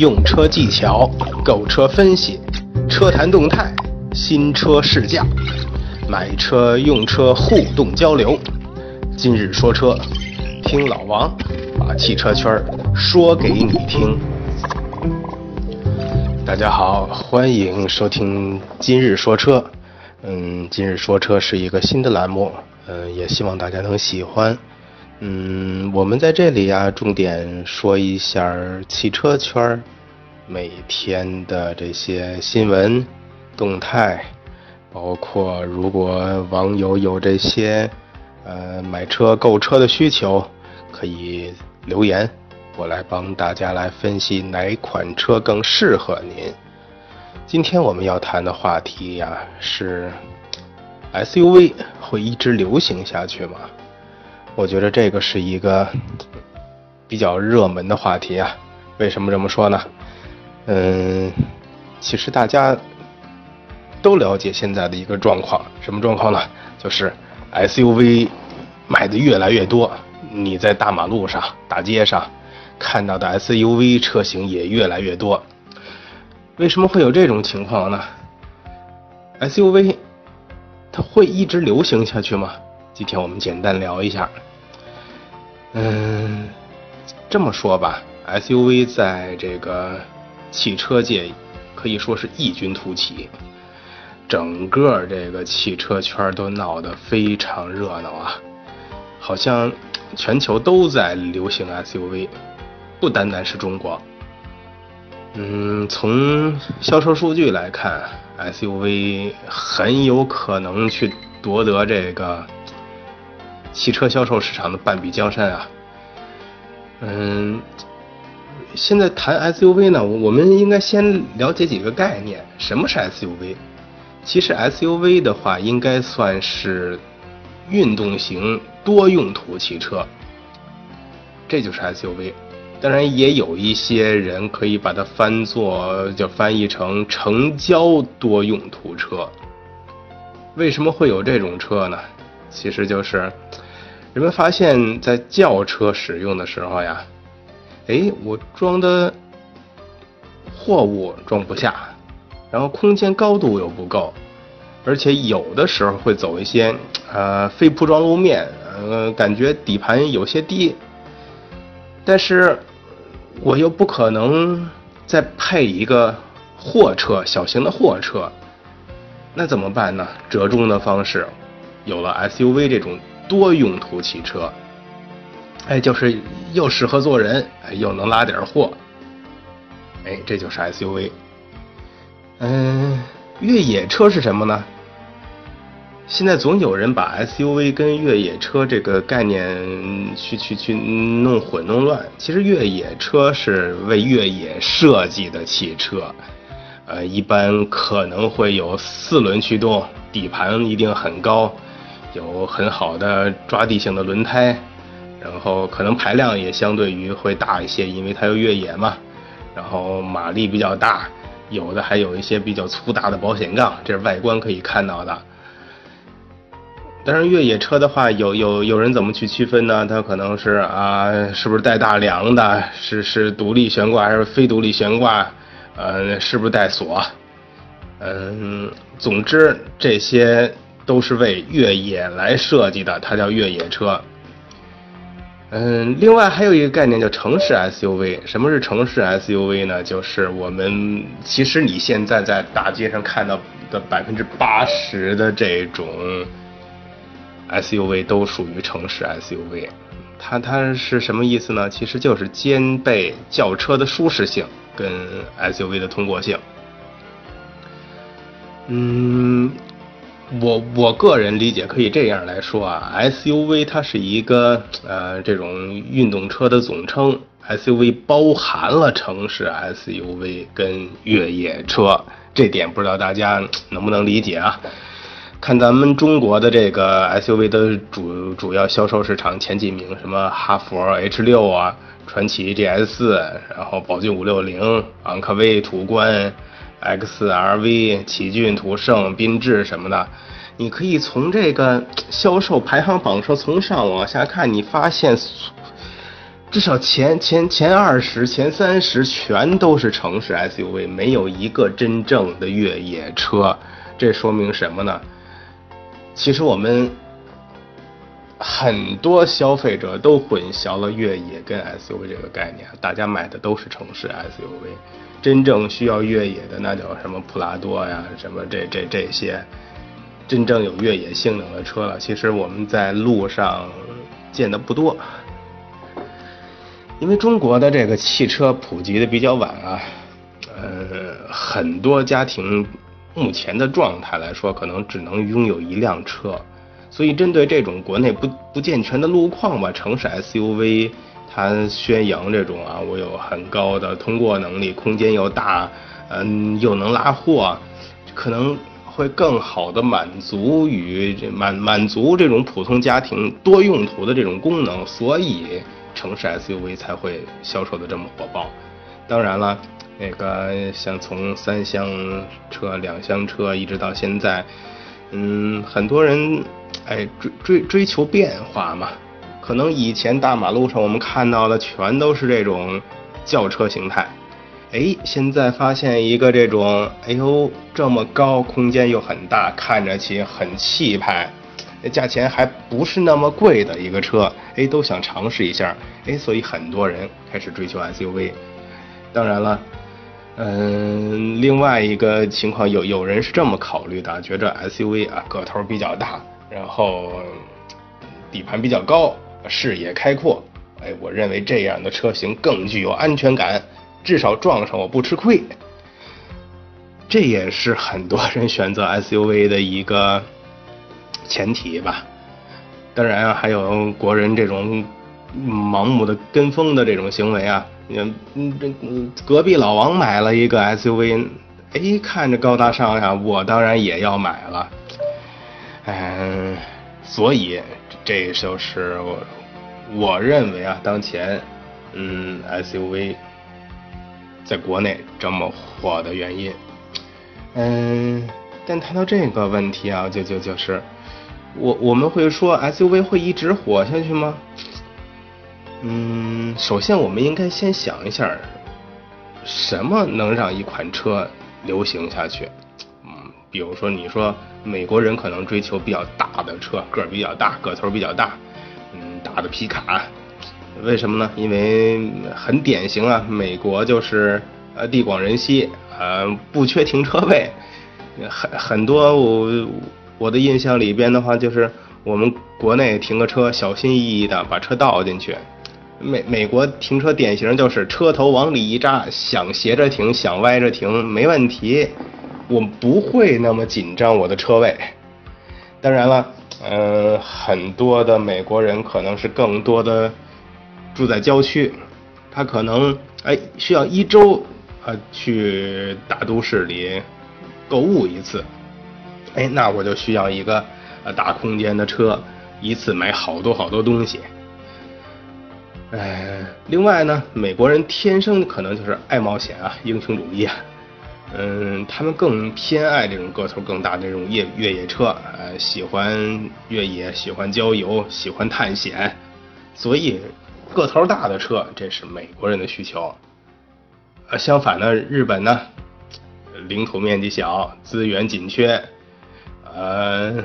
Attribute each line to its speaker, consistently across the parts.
Speaker 1: 用车技巧、购车分析、车坛动态、新车试驾、买车用车互动交流。今日说车，听老王把汽车圈说给你听。大家好，欢迎收听今日说车。嗯，今日说车是一个新的栏目，嗯，也希望大家能喜欢。嗯，我们在这里呀，重点说一下汽车圈每天的这些新闻动态，包括如果网友有这些呃买车购车的需求，可以留言，我来帮大家来分析哪款车更适合您。今天我们要谈的话题呀是 SUV 会一直流行下去吗？我觉得这个是一个比较热门的话题啊。为什么这么说呢？嗯，其实大家都了解现在的一个状况，什么状况呢？就是 SUV 买的越来越多，你在大马路上、大街上看到的 SUV 车型也越来越多。为什么会有这种情况呢？SUV 它会一直流行下去吗？今天我们简单聊一下。嗯，这么说吧，SUV 在这个汽车界可以说是异军突起，整个这个汽车圈都闹得非常热闹啊，好像全球都在流行 SUV，不单单是中国。嗯，从销售数据来看，SUV 很有可能去夺得这个。汽车销售市场的半壁江山啊，嗯，现在谈 SUV 呢，我们应该先了解几个概念。什么是 SUV？其实 SUV 的话，应该算是运动型多用途汽车，这就是 SUV。当然，也有一些人可以把它翻作，就翻译成成交多用途车。为什么会有这种车呢？其实就是，人们发现，在轿车使用的时候呀，哎，我装的货物装不下，然后空间高度又不够，而且有的时候会走一些呃非铺装路面，呃，感觉底盘有些低，但是我又不可能再配一个货车，小型的货车，那怎么办呢？折中的方式。有了 SUV 这种多用途汽车，哎，就是又适合坐人，哎，又能拉点货，哎，这就是 SUV。嗯，越野车是什么呢？现在总有人把 SUV 跟越野车这个概念去去去弄混弄乱。其实越野车是为越野设计的汽车，呃，一般可能会有四轮驱动，底盘一定很高。有很好的抓地性的轮胎，然后可能排量也相对于会大一些，因为它有越野嘛。然后马力比较大，有的还有一些比较粗大的保险杠，这是外观可以看到的。但是越野车的话，有有有人怎么去区分呢？它可能是啊，是不是带大梁的？是是独立悬挂还是非独立悬挂？呃，是不是带锁？嗯，总之这些。都是为越野来设计的，它叫越野车。嗯，另外还有一个概念叫城市 SUV。什么是城市 SUV 呢？就是我们其实你现在在大街上看到的百分之八十的这种 SUV 都属于城市 SUV。它它是什么意思呢？其实就是兼备轿车的舒适性跟 SUV 的通过性。嗯。我我个人理解可以这样来说啊，SUV 它是一个呃这种运动车的总称，SUV 包含了城市 SUV 跟越野车，这点不知道大家能不能理解啊？看咱们中国的这个 SUV 的主主要销售市场前几名，什么哈弗 H 六啊，传祺 GS 四，然后宝骏五六零，昂科威、途观。XRV、奇骏、途胜、缤智什么的，你可以从这个销售排行榜上从上往下看，你发现至少前前前二十、前三十全都是城市 SUV，没有一个真正的越野车。这说明什么呢？其实我们很多消费者都混淆了越野跟 SUV 这个概念，大家买的都是城市 SUV，真正需要越野的那叫什么普拉多呀，什么这这这些，真正有越野性能的车了，其实我们在路上见的不多。因为中国的这个汽车普及的比较晚啊，呃，很多家庭目前的状态来说，可能只能拥有一辆车，所以针对这种国内不不健全的路况吧，城市 SUV 它宣扬这种啊，我有很高的通过能力，空间又大，嗯，又能拉货，可能会更好的满足于满满足这种普通家庭多用途的这种功能，所以。城市 SUV 才会销售的这么火爆，当然了，那个像从三厢车、两厢车一直到现在，嗯，很多人哎追追追求变化嘛，可能以前大马路上我们看到的全都是这种轿车形态，哎，现在发现一个这种，哎呦，这么高，空间又很大，看着起很气派。价钱还不是那么贵的一个车，哎，都想尝试一下，哎，所以很多人开始追求 SUV。当然了，嗯，另外一个情况有有人是这么考虑的，觉着 SUV 啊个头比较大，然后底盘比较高，视野开阔，哎，我认为这样的车型更具有安全感，至少撞上我不吃亏。这也是很多人选择 SUV 的一个。前提吧，当然啊，还有国人这种盲目的跟风的这种行为啊，你嗯这隔壁老王买了一个 SUV，哎，看着高大上呀，我当然也要买了，嗯，所以这就是我我认为啊，当前嗯 SUV 在国内这么火的原因，嗯，但谈到这个问题啊，就就就是。我我们会说 SUV 会一直火下去吗？嗯，首先我们应该先想一下，什么能让一款车流行下去？比如说你说美国人可能追求比较大的车，个儿比较大，个头比较大，嗯，大的皮卡，为什么呢？因为很典型啊，美国就是呃地广人稀，呃不缺停车位，很很多我。我的印象里边的话，就是我们国内停个车，小心翼翼的把车倒进去。美美国停车典型就是车头往里一扎，想斜着停，想歪着停没问题，我不会那么紧张我的车位。当然了，嗯，很多的美国人可能是更多的住在郊区，他可能哎需要一周啊去大都市里购物一次。哎，那我就需要一个呃大空间的车，一次买好多好多东西。哎，另外呢，美国人天生可能就是爱冒险啊，英雄主义啊，嗯，他们更偏爱这种个头更大的这种越越野车，呃，喜欢越野，喜欢郊游，喜欢探险，所以个头大的车，这是美国人的需求。呃，相反呢，日本呢，领土面积小，资源紧缺。呃，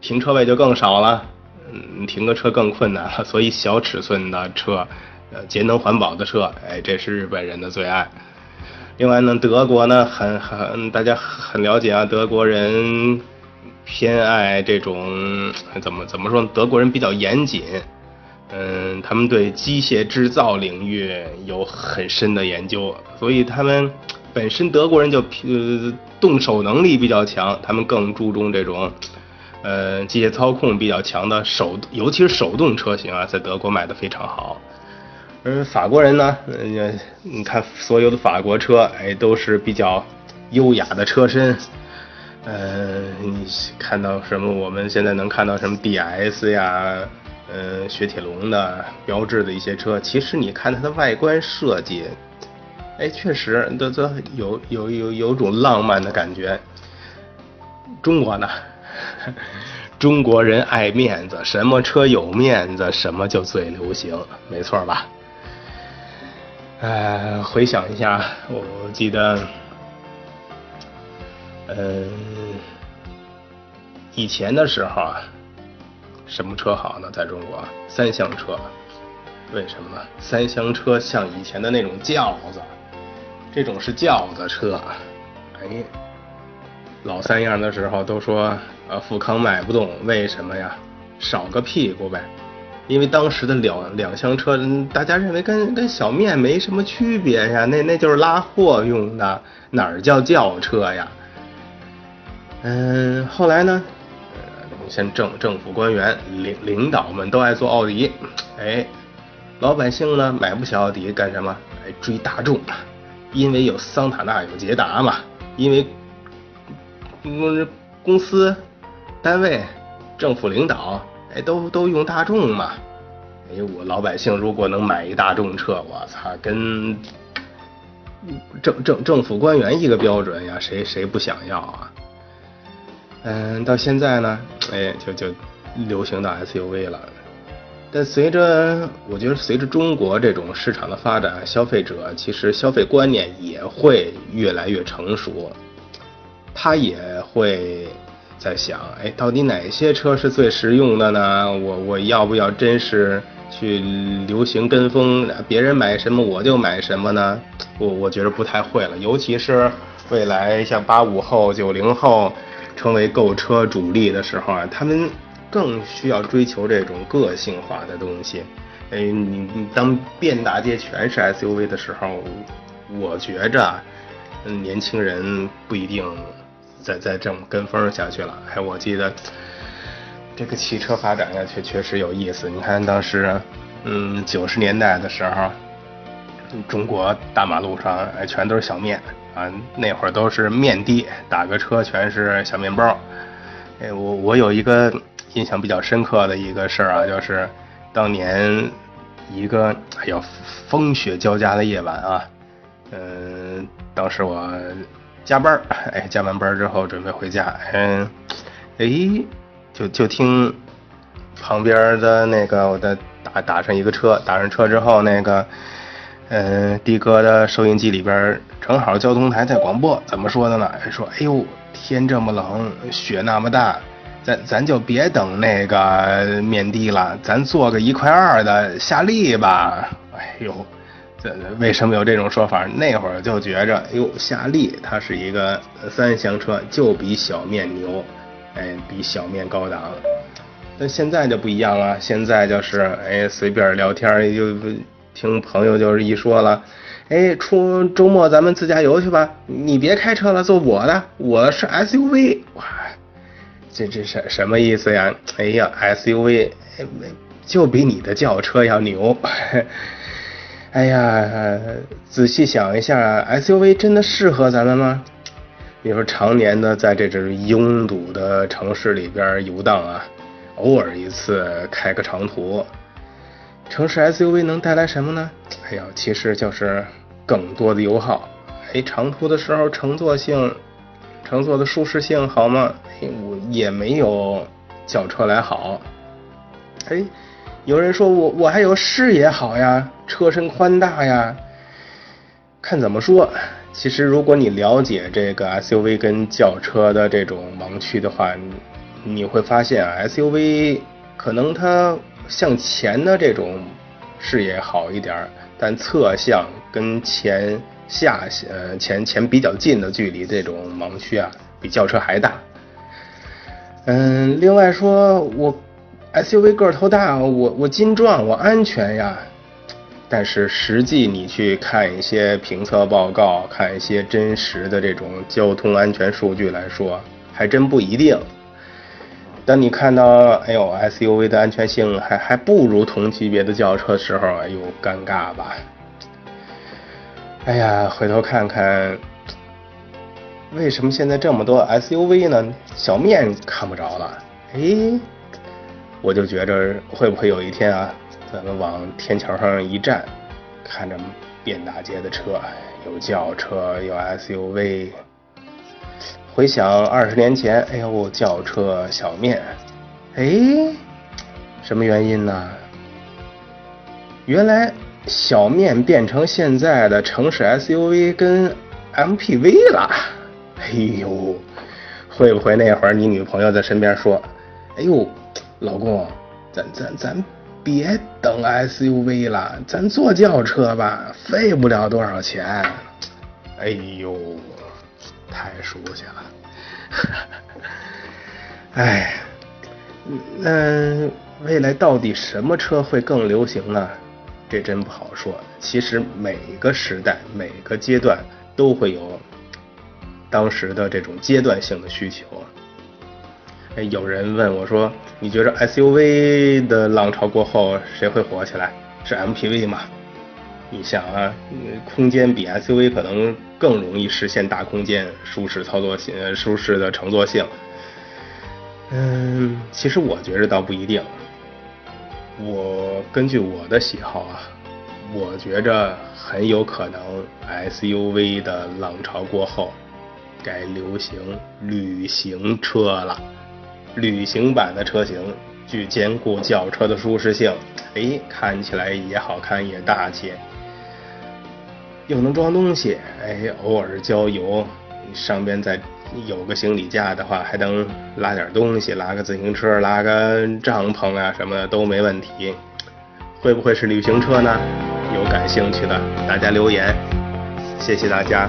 Speaker 1: 停车位就更少了，嗯，停个车更困难了，所以小尺寸的车，呃，节能环保的车，哎，这是日本人的最爱。另外呢，德国呢，很很大家很了解啊，德国人偏爱这种怎么怎么说？德国人比较严谨，嗯，他们对机械制造领域有很深的研究，所以他们。本身德国人就呃动手能力比较强，他们更注重这种，呃机械操控比较强的手，尤其是手动车型啊，在德国卖的非常好。而法国人呢，呃你看所有的法国车，哎都是比较优雅的车身，呃你看到什么？我们现在能看到什么 DS 呀，呃雪铁龙的标志的一些车，其实你看它的外观设计。哎，确实，都都有有有有种浪漫的感觉。中国呢，中国人爱面子，什么车有面子，什么就最流行，没错吧？呃，回想一下，我记得，嗯，以前的时候啊，什么车好呢？在中国，三厢车。为什么呢？三厢车像以前的那种轿子，这种是轿子车。哎，老三样的时候都说，呃，富康卖不动，为什么呀？少个屁股呗。因为当时的两两厢车，大家认为跟跟小面没什么区别呀，那那就是拉货用的，哪儿叫轿车呀？嗯，后来呢，像政政府官员、领领导们都爱坐奥迪，哎。老百姓呢买不起奥迪干什么？哎，追大众，因为有桑塔纳有捷达嘛。因为公公司、单位、政府领导，哎，都都用大众嘛。哎，我老百姓如果能买一大众车，我操，跟政政政府官员一个标准呀，谁谁不想要啊？嗯，到现在呢，哎，就就流行到 SUV 了。但随着，我觉得随着中国这种市场的发展，消费者其实消费观念也会越来越成熟，他也会在想，哎，到底哪些车是最实用的呢？我我要不要真是去流行跟风，别人买什么我就买什么呢？我我觉得不太会了，尤其是未来像八五后、九零后成为购车主力的时候啊，他们。更需要追求这种个性化的东西。哎，你你当遍大街全是 SUV 的时候，我觉着，嗯，年轻人不一定再再这么跟风下去了。哎，我记得这个汽车发展下去确实有意思。你看当时，嗯，九十年代的时候，中国大马路上哎全都是小面啊，那会儿都是面的，打个车全是小面包。哎，我我有一个。印象比较深刻的一个事儿啊，就是当年一个哎呦风雪交加的夜晚啊，嗯，当时我加班儿，哎，加完班之后准备回家，嗯，哎，就就听旁边的那个我的打打上一个车，打上车之后那个嗯的哥的收音机里边正好交通台在广播，怎么说的呢？说哎呦天这么冷，雪那么大。咱咱就别等那个面的了，咱做个一块二的夏利吧。哎呦，这为什么有这种说法？那会儿就觉着，哎呦，夏利它是一个三厢车，就比小面牛，哎，比小面高档。但现在就不一样了，现在就是哎，随便聊天就听朋友就是一说了，哎，出周末咱们自驾游去吧，你别开车了，坐我的，我是 SUV，哇。这这什什么意思呀？哎呀，SUV 就比你的轿车要牛。哎呀，仔细想一下，SUV 真的适合咱们吗？你说常年的在这种拥堵的城市里边游荡啊，偶尔一次开个长途，城市 SUV 能带来什么呢？哎呀，其实就是更多的油耗。哎，长途的时候乘坐性。乘坐的舒适性好吗？我也没有轿车来好。哎，有人说我我还有视野好呀，车身宽大呀。看怎么说。其实如果你了解这个 SUV 跟轿车的这种盲区的话，你会发现啊，SUV 可能它向前的这种视野好一点，但侧向跟前。下呃前前比较近的距离，这种盲区啊，比轿车还大。嗯，另外说，我 SUV 个头大，我我金壮，我安全呀。但是实际你去看一些评测报告，看一些真实的这种交通安全数据来说，还真不一定。当你看到哎呦 SUV 的安全性还还不如同级别的轿车时候，哎呦尴尬吧。哎呀，回头看看，为什么现在这么多 SUV 呢？小面看不着了。哎，我就觉着会不会有一天啊，咱们往天桥上一站，看着遍大街的车，有轿车，有 SUV。回想二十年前，哎呦，轿车小面，哎，什么原因呢？原来小面变成现在的城市 SUV 跟 MPV 了。哎呦，会不会那会儿你女朋友在身边说：“哎呦，老公，咱咱咱别等 SUV 了，咱坐轿车吧，费不了多少钱。”哎呦，太熟悉了。哎，那未来到底什么车会更流行呢？这真不好说。其实每个时代、每个阶段都会有当时的这种阶段性的需求。哎，有人问我说：“你觉着 SUV 的浪潮过后，谁会火起来？是 MPV 吗？”你想啊，空间比 SUV 可能更容易实现大空间、舒适操作性、舒适的乘坐性。嗯，其实我觉着倒不一定。我根据我的喜好啊，我觉着很有可能 SUV 的浪潮过后，该流行旅行车了。旅行版的车型具兼顾轿车的舒适性，哎，看起来也好看也大气，又能装东西，哎，偶尔郊游，上边再有个行李架的话，还能拉点东西，拉个自行车，拉个帐篷啊什么的都没问题。会不会是旅行车呢？有感兴趣的大家留言，谢谢大家。